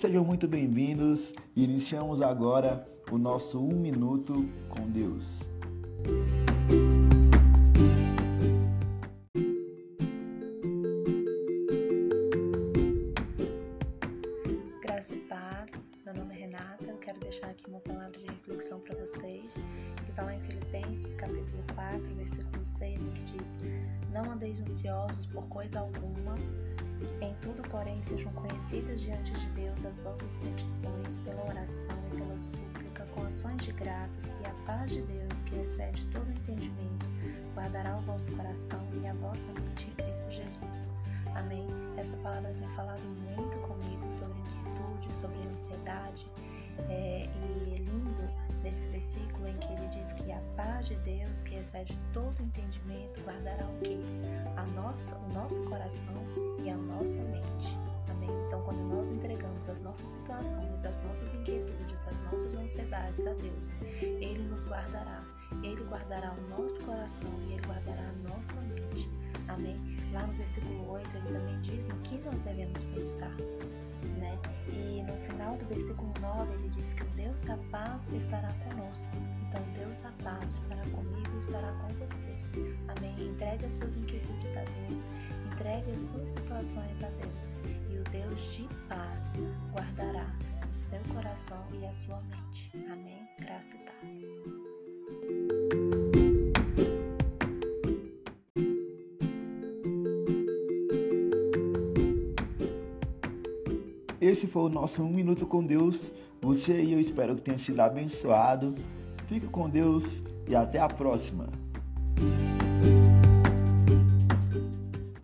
sejam muito bem-vindos. Iniciamos agora o nosso Um Minuto com Deus. Graça e paz, meu nome é Renata. Eu quero deixar aqui uma palavra de reflexão para vocês, que está lá em Filipenses, capítulo 4, versículo 6, que diz: Não andeis ansiosos por coisa alguma, em tudo, porém, sejam conhecidas diante de Deus as vossas petições pela oração e pela súplica, com ações de graças, e a paz de Deus, que excede todo entendimento, guardará o vosso coração e a vossa mente em Cristo Jesus. Amém. Essa palavra tem falado muito comigo sobre inquietude, sobre ansiedade, é, e é lindo nesse versículo em que ele diz que a paz de Deus, que excede todo entendimento, guardará o quê? A nossa, o nosso coração e a nossa mente. Amém? Então, quando nós entregamos as nossas situações, as nossas inquietudes, as nossas ansiedades a Deus, Ele nos guardará. Ele guardará o nosso coração e Ele guardará a nossa mente. Amém? Lá no versículo 8, ele também diz no que nós devemos pensar. Né? E no final do versículo 9, ele diz que o Deus da paz estará conosco. Então, Deus da paz estará comigo e estará com você. Amém? Entregue as suas inquietudes a Deus. Entregue as suas situações a Deus. E o Deus de paz guardará o seu coração e a sua mente. Amém? Graça e paz. Esse foi o nosso Um Minuto com Deus. Você e eu espero que tenha sido abençoado. Fique com Deus e até a próxima.